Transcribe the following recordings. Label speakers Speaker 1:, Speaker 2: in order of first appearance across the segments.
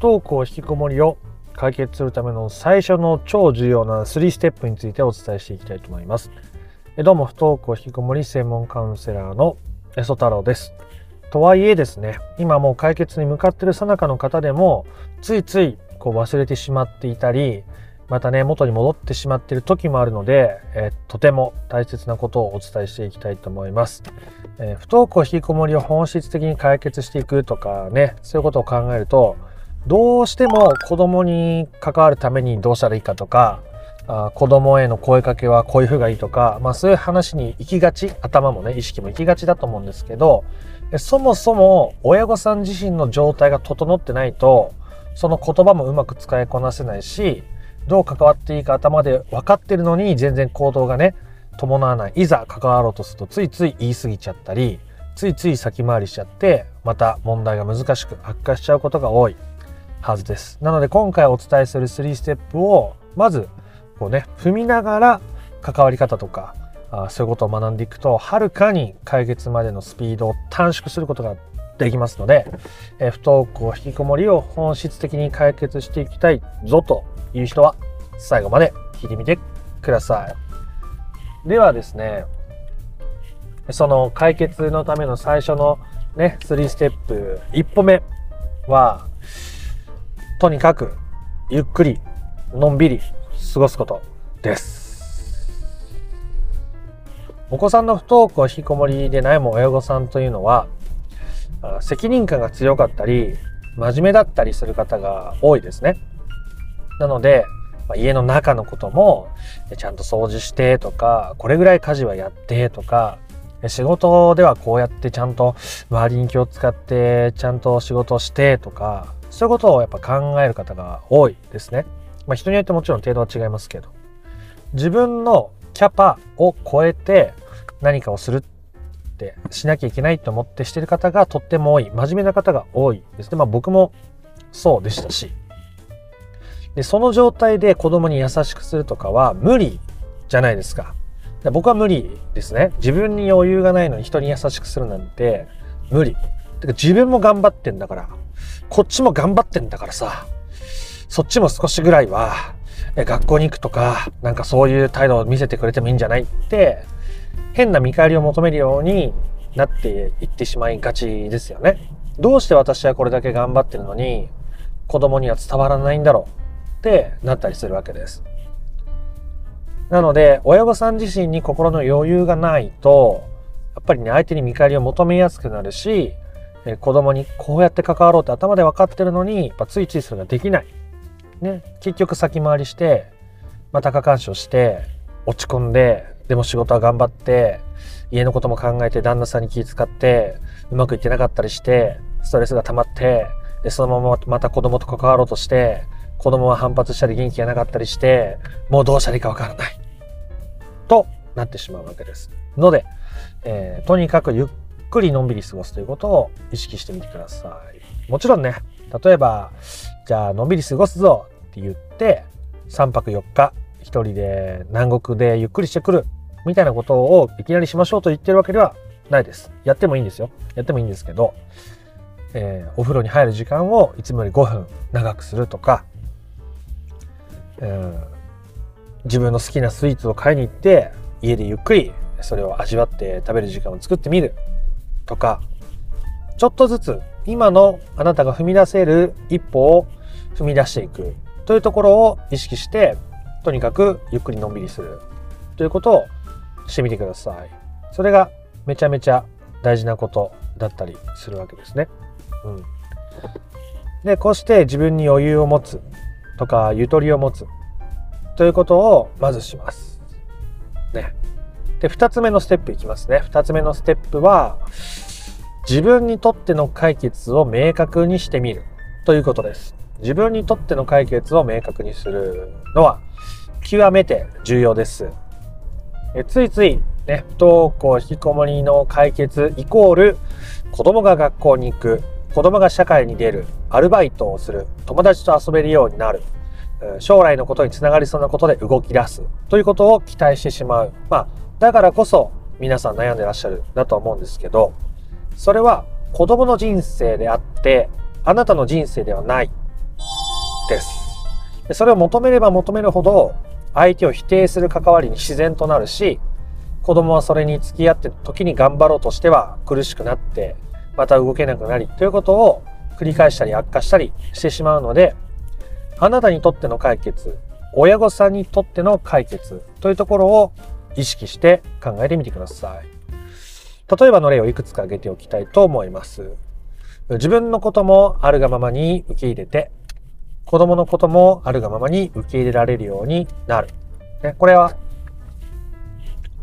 Speaker 1: 不登校引きこもりを解決するための最初の超重要な3ステップについてお伝えしていきたいと思います。どうも不登校引きこもり専門カウンセラーのエソ太郎です。とはいえですね今もう解決に向かっている最中の方でもついついこう忘れてしまっていたりまたね元に戻ってしまっている時もあるので、えとても大切なことをお伝えしていきたいと思います、え、不登校引きこもりを本質的に解決していくとかねそういうことを考えるとどうしても子供に関わるためにどうしたらいいかとかあ子供への声かけはこういう風がいいとか、まあ、そういう話に行きがち頭もね意識も行きがちだと思うんですけどそもそも親御さん自身の状態が整ってないとその言葉もうまく使いこなせないしどう関わっていいか頭で分かってるのに全然行動がね伴わない。いざ関わろうとするとついつい言い過ぎちゃったりついつい先回りしちゃってまた問題が難しく悪化しちゃうことが多い。はずですなので今回お伝えする3ステップをまずこうね踏みながら関わり方とかあそういうことを学んでいくとはるかに解決までのスピードを短縮することができますので、えー、不登校引きこもりを本質的に解決していきたいぞという人は最後まで聞いてみてください。ではですね、その解決のための最初のね、3ステップ、一歩目は、とにかくゆっくり、のんびり過ごすことです。お子さんの不登校引きこもりでないも親御さんというのは、責任感が強かったり、真面目だったりする方が多いですね。なので、家の中のこともちゃんと掃除してとかこれぐらい家事はやってとか仕事ではこうやってちゃんと周りに気を使ってちゃんと仕事してとかそういうことをやっぱ考える方が多いですね。まあ、人によってもちろん程度は違いますけど自分のキャパを超えて何かをするってしなきゃいけないと思ってしてる方がとっても多い真面目な方が多いですね。まあ僕もそうでしたしで、その状態で子供に優しくするとかは無理じゃないですか。で僕は無理ですね。自分に余裕がないのに人に優しくするなんて無理。てか自分も頑張ってんだから、こっちも頑張ってんだからさ、そっちも少しぐらいは、学校に行くとか、なんかそういう態度を見せてくれてもいいんじゃないって、変な見返りを求めるようになっていってしまいがちですよね。どうして私はこれだけ頑張ってるのに、子供には伝わらないんだろう。ってなったりするわけです。なので、親御さん自身に心の余裕がないと、やっぱりね、相手に見返りを求めやすくなるし、え子供にこうやって関わろうって頭で分かってるのに、やっぱついついそれができない。ね、結局先回りして、また過干渉して、落ち込んで、でも仕事は頑張って、家のことも考えて旦那さんに気遣って、うまくいってなかったりして、ストレスが溜まって、で、そのまままた子供と関わろうとして、子供は反発したり元気がなかったりして、もうどうしたらいいかわからない。となってしまうわけです。ので、えー、とにかくゆっくりのんびり過ごすということを意識してみてください。もちろんね、例えば、じゃあのんびり過ごすぞって言って、3泊4日、一人で南国でゆっくりしてくるみたいなことをいきなりしましょうと言ってるわけではないです。やってもいいんですよ。やってもいいんですけど、えー、お風呂に入る時間をいつもより5分長くするとか、自分の好きなスイーツを買いに行って家でゆっくりそれを味わって食べる時間を作ってみるとかちょっとずつ今のあなたが踏み出せる一歩を踏み出していくというところを意識してとにかくゆっくりのんびりするということをしてみてください。それがめちゃめちゃ大事なことだったりするわけですね。うん、でこうして自分に余裕を持つとかゆとりを持つということをまずします。ね。で、2つ目のステップいきますね。2つ目のステップは、自分にとっての解決を明確にしてみるということです。自分にとっての解決を明確にするのは極めて重要です。えついついね、不登校引きこもりの解決イコール子供が学校に行く子供が社会に出る、アルバイトをする、友達と遊べるようになる、将来のことにつながりそうなことで動き出すということを期待してしまう。まあ、だからこそ皆さん悩んでらっしゃるだと思うんですけど、それは子供の人生であって、あなたの人生ではないです。それを求めれば求めるほど相手を否定する関わりに自然となるし子供はそれに付き合って時に頑張ろうとしては苦しくなってまた動けなくなりということを繰り返したり悪化したりしてしまうのであなたにとっての解決親御さんにとっての解決というところを意識して考えてみてください例えばの例をいくつか挙げておきたいと思います。自分のこともあるがままに受け入れて子供のこともあるがままに受け入れられるようになる、ね、これは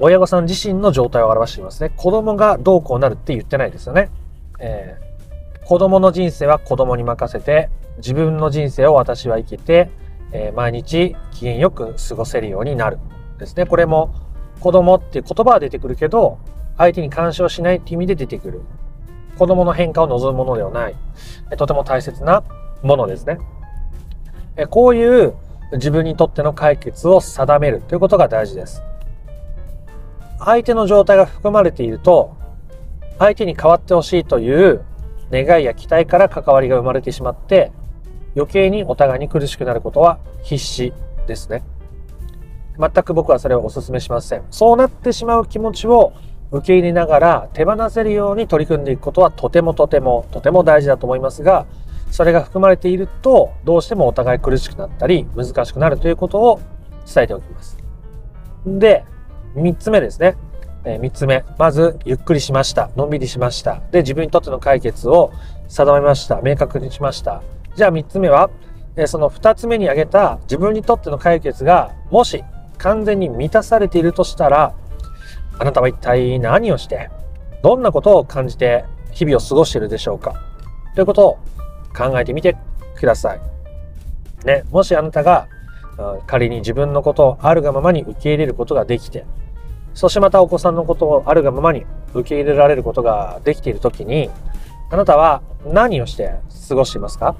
Speaker 1: 親御さん自身の状態を表していますね。子供がどうこうなるって言ってないですよね、えー、子供の人生は子供に任せて自分の人生を私は生きて、えー、毎日機嫌よく過ごせるようになるですね。これも子供っていう言葉は出てくるけど相手に干渉しないって意味で出てくる。子供の変化を望むものではない。とても大切なものですね。こういう自分にとっての解決を定めるということが大事です。相手の状態が含まれていると相手に変わってほしいという願いや期待から関わりが生まれてしまって余計にお互いに苦しくなることは必至ですね。全く僕はそれをお勧めしません。そうなってしまう気持ちを受け入れながら手放せるように取り組んでいくことはとてもとてもとても大事だと思いますがそれが含まれているとどうしてもお互い苦しくなったり難しくなるということを伝えておきます。で、3つ目ですね。えー、3つ目。まず、ゆっくりしました。のんびりしました。で、自分にとっての解決を定めました。明確にしました。じゃあ3つ目は、え、その2つ目に挙げた自分にとっての解決が、もし完全に満たされているとしたら、あなたは一体何をして、どんなことを感じて日々を過ごしているでしょうか？ということを考えてみてください。ね、もしあなたが仮に自分のことをあるがままに受け入れることができて、そしてまたお子さんのことをあるがままに受け入れられることができているときに、あなたは何をして過ごしていますか？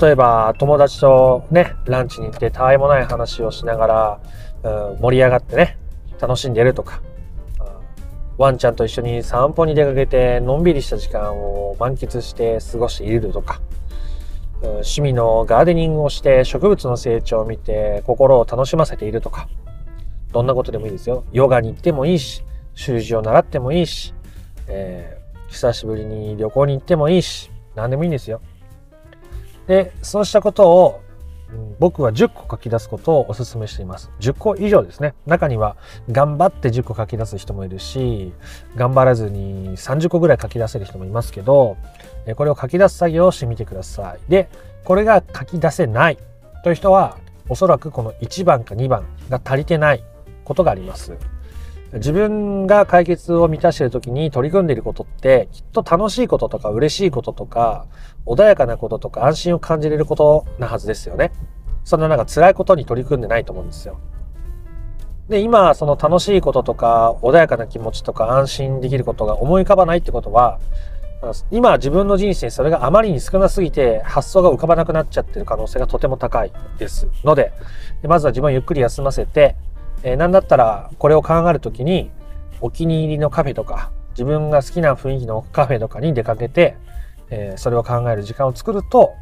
Speaker 1: 例えば友達とね、ランチに行ってたわいもない話をしながら、盛り上がってね、楽しんでるとか、ワンちゃんと一緒に散歩に出かけてのんびりした時間を満喫して過ごしているとか、趣味のガーデニングをして植物の成長を見て心を楽しませているとか、どんなことでもいいですよ。ヨガに行ってもいいし、習字を習ってもいいし、えー、久しぶりに旅行に行ってもいいし、何でもいいんですよ。で、そうしたことを僕は10個書き出すことをお勧めしています。10個以上ですね。中には頑張って10個書き出す人もいるし、頑張らずに30個ぐらい書き出せる人もいますけど、これを書き出す作業をしてみてください。で、これが書き出せないという人は、おそらくこの1番か2番が足りてないことがあります。自分が解決を満たしている時に取り組んでいることってきっと楽しいこととか嬉しいこととか穏やかなこととか安心を感じれることなはずですよね。そんななんか辛いことに取り組んでないと思うんですよ。で、今その楽しいこととか穏やかな気持ちとか安心できることが思い浮かばないってことは今自分の人生それがあまりに少なすぎて発想が浮かばなくなっちゃってる可能性がとても高いですのでまずは自分をゆっくり休ませてえー、なんだったらこれを考える時にお気に入りのカフェとか自分が好きな雰囲気のカフェとかに出かけて、えー、それを考える時間を作ると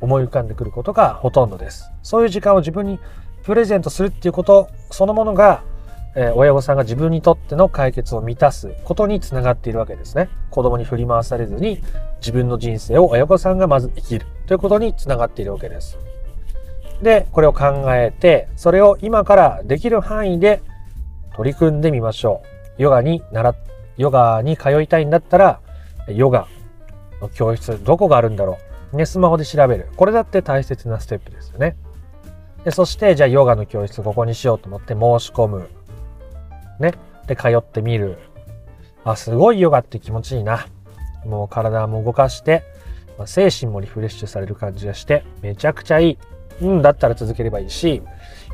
Speaker 1: 思い浮かんでくることがほとんどです。そういう時間を自分にプレゼントするっていうことそのものが、えー、親御さんが自分にとっての解決を満たすことにつながっているわけですね。子供に振り回されずに自分の人生を親御さんがまず生きるということにつながっているわけです。で、これを考えて、それを今からできる範囲で取り組んでみましょう。ヨガに習ヨガに通いたいんだったら、ヨガの教室、どこがあるんだろう。ね、スマホで調べる。これだって大切なステップですよね。でそして、じゃあヨガの教室ここにしようと思って申し込む。ね。で、通ってみる。あ、すごいヨガって気持ちいいな。もう体も動かして、まあ、精神もリフレッシュされる感じがして、めちゃくちゃいい。うんだったら続ければいいし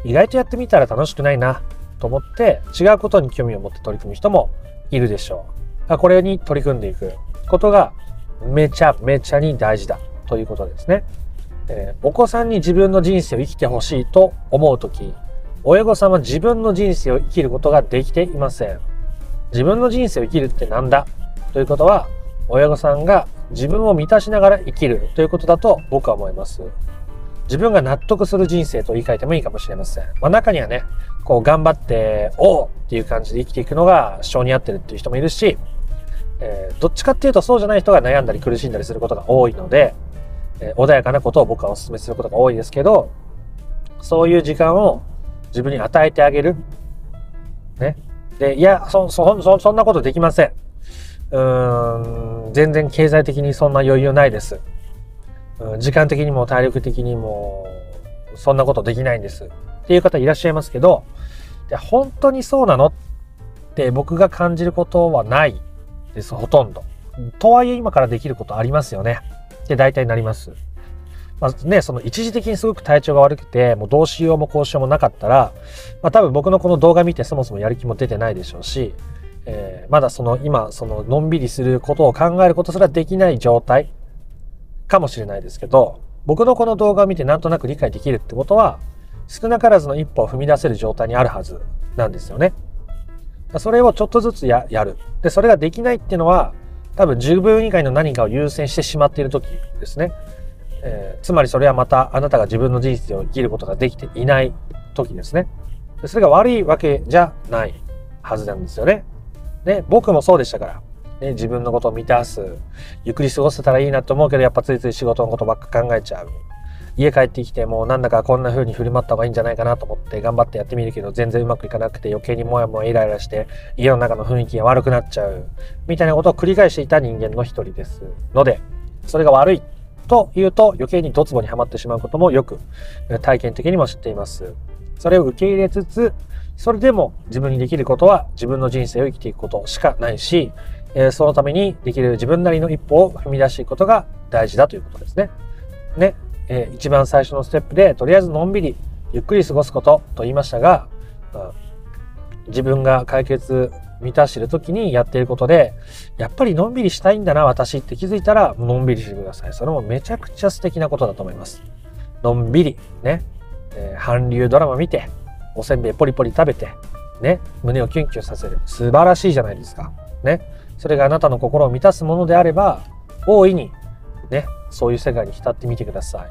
Speaker 1: 意外とやってみたら楽しくないなと思って違うことに興味を持って取り組む人もいるでしょう。これに取り組んでいくことがめちゃめちゃに大事だということですね。えー、お子さんに自分の人生を生きてほしいと思うとき、親御さんは自分の人生を生きることができていません。自分の人生を生きるってなんだ？ということは、親御さんが自分を満たしながら生きるということだと僕は思います。自分が納得する人生と言い換えてもいいかもしれません。まあ中にはね、こう頑張って、おうっていう感じで生きていくのが性に合ってるっていう人もいるし、えー、どっちかっていうとそうじゃない人が悩んだり苦しんだりすることが多いので、えー、穏やかなことを僕はお勧めすることが多いですけど、そういう時間を自分に与えてあげる。ね。で、いや、そ、そ、そ、そんなことできません。うーん、全然経済的にそんな余裕ないです。時間的にも体力的にもそんなことできないんですっていう方いらっしゃいますけどで本当にそうなのって僕が感じることはないですほとんど。とはいえ今からできることありますよねって大体なります。まあね、その一時的にすごく体調が悪くて、もうどうしようもこうしようもなかったら、まあ多分僕のこの動画見てそもそもやる気も出てないでしょうし、えー、まだその今、そののんびりすることを考えることすらできない状態かもしれないですけど、僕のこの動画を見てなんとなく理解できるってことは、少なからずの一歩を踏み出せる状態にあるはずなんですよね。それをちょっとずつやる。で、それができないっていうのは、多分自分以外の何かを優先してしまっている時ですね。えー、つまりそれはまたあなたが自分の人生を生きることができていない時ですね。それが悪いわけじゃないはずなんですよね。ね、僕もそうでしたから。ね、自分のことを満たす。ゆっくり過ごせたらいいなと思うけど、やっぱついつい仕事のことばっか考えちゃう。家帰ってきてもなんだかこんな風に振る舞った方がいいんじゃないかなと思って頑張ってやってみるけど全然うまくいかなくて余計にもやもやイライラして家の中の雰囲気が悪くなっちゃうみたいなことを繰り返していた人間の一人ですのでそれが悪いというと余計にドツボにはまってしまうこともよく体験的にも知っています。それを受け入れつつ、それでも自分にできることは自分の人生を生きていくことしかないし、えそのためにできる自分なりの一歩を踏み出していくことが大事だということですね。ね、えー、一番最初のステップでとりあえずのんびりゆっくり過ごすことと言いましたが、うん、自分が解決満たしてる時にやっていることで、やっぱりのんびりしたいんだな、私って気づいたら、のんびりしてください。それもめちゃくちゃ素敵なことだと思います。のんびり、ね、えー、韓流ドラマ見て、おせんべいポリポリ食べて、ね、胸をキュンキュンさせる。素晴らしいじゃないですか。ね。それがあなたの心を満たすものであれば、大いに、ね、そういう世界に浸ってみてください。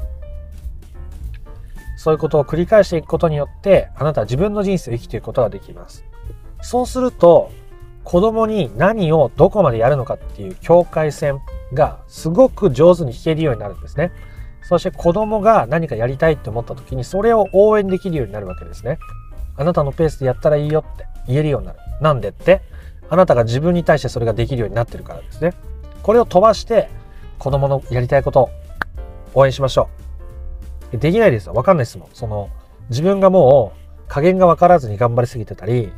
Speaker 1: そういうことを繰り返していくことによって、あなたは自分の人生を生きていくことができます。そうすると、子供に何をどこまでやるのかっていう境界線がすごく上手に弾けるようになるんですね。そして子供が何かやりたいって思った時にそれを応援できるようになるわけですね。あなたのペースでやったらいいよって言えるようになる。なんでってあなたが自分に対してそれができるようになってるからですね。これを飛ばして子供のやりたいことを応援しましょう。できないですよ。わかんないですもん。その自分がもう加減がわからずに頑張りすぎてたり、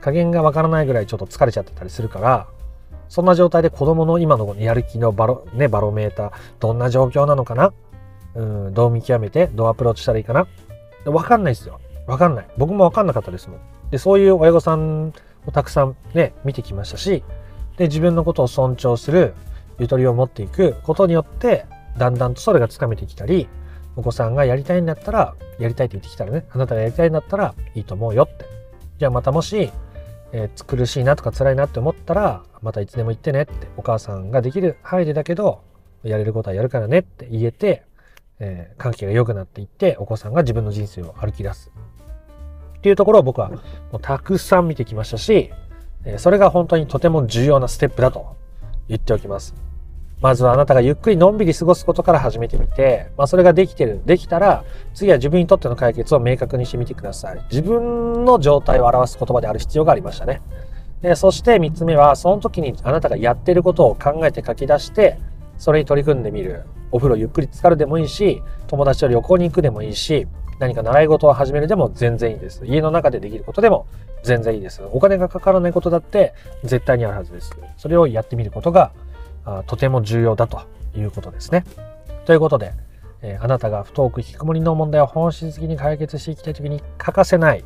Speaker 1: 加減がわからないぐらいちょっと疲れちゃってたりするから、そんな状態で子供の今のやる気のバロ,、ね、バロメーター、どんな状況なのかな？うん、どう見極めて、どうアプローチしたらいいかな？わかんないですよ。わかんない。僕もわかんなかったですもん。で、そういう親御さんをたくさんね、見てきましたし、で、自分のことを尊重する、ゆとりを持っていくことによって、だんだんとそれがつかめてきたり、お子さんがやりたいんだったら、やりたいって言ってきたらね、あなたがやりたいんだったらいいと思うよって。じゃあまたもし、えー、苦しいなとか辛いなって思ったら、またいつでも言ってねって、お母さんができる範囲でだけど、やれることはやるからねって言えて、えー、関係が良くなっていって、お子さんが自分の人生を歩き出す。っていうところを僕はもうたくさん見てきましたし、それが本当にとても重要なステップだと言っておきます。まずはあなたがゆっくりのんびり過ごすことから始めてみて、まあそれができてる、できたら、次は自分にとっての解決を明確にしてみてください。自分の状態を表す言葉である必要がありましたね。でそして三つ目は、その時にあなたがやってることを考えて書き出して、それに取り組んでみる。お風呂ゆっくり浸かるでもいいし、友達と旅行に行くでもいいし、何か習い事を始めるでも全然いいです。家の中でできることでも全然いいです。お金がかからないことだって絶対にあるはずです。それをやってみることがとても重要だということですね。ということで、えー、あなたが不登校引きこもりの問題を本質的に解決していきたいときに欠かせない、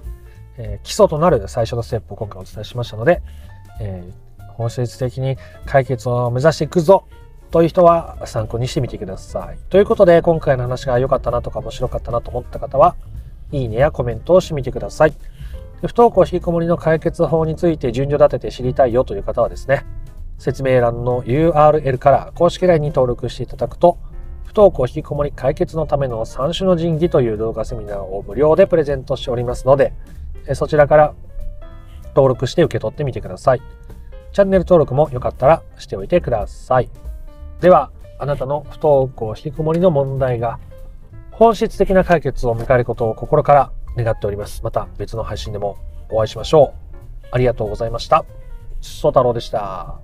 Speaker 1: えー、基礎となる最初のステップを今回お伝えしましたので、えー、本質的に解決を目指していくぞという人は参考にしてみてください。ということで、今回の話が良かったなとか面白かったなと思った方は、いいねやコメントをしてみてください。不登校引きこもりの解決法について順序立てて知りたいよという方はですね、説明欄の URL から公式 LINE に登録していただくと、不登校引きこもり解決のための3種の神器という動画セミナーを無料でプレゼントしておりますので、そちらから登録して受け取ってみてください。チャンネル登録もよかったらしておいてください。では、あなたの不登校引きこもりの問題が本質的な解決を迎えることを心から願っております。また別の配信でもお会いしましょう。ありがとうございました。ソ太郎でした。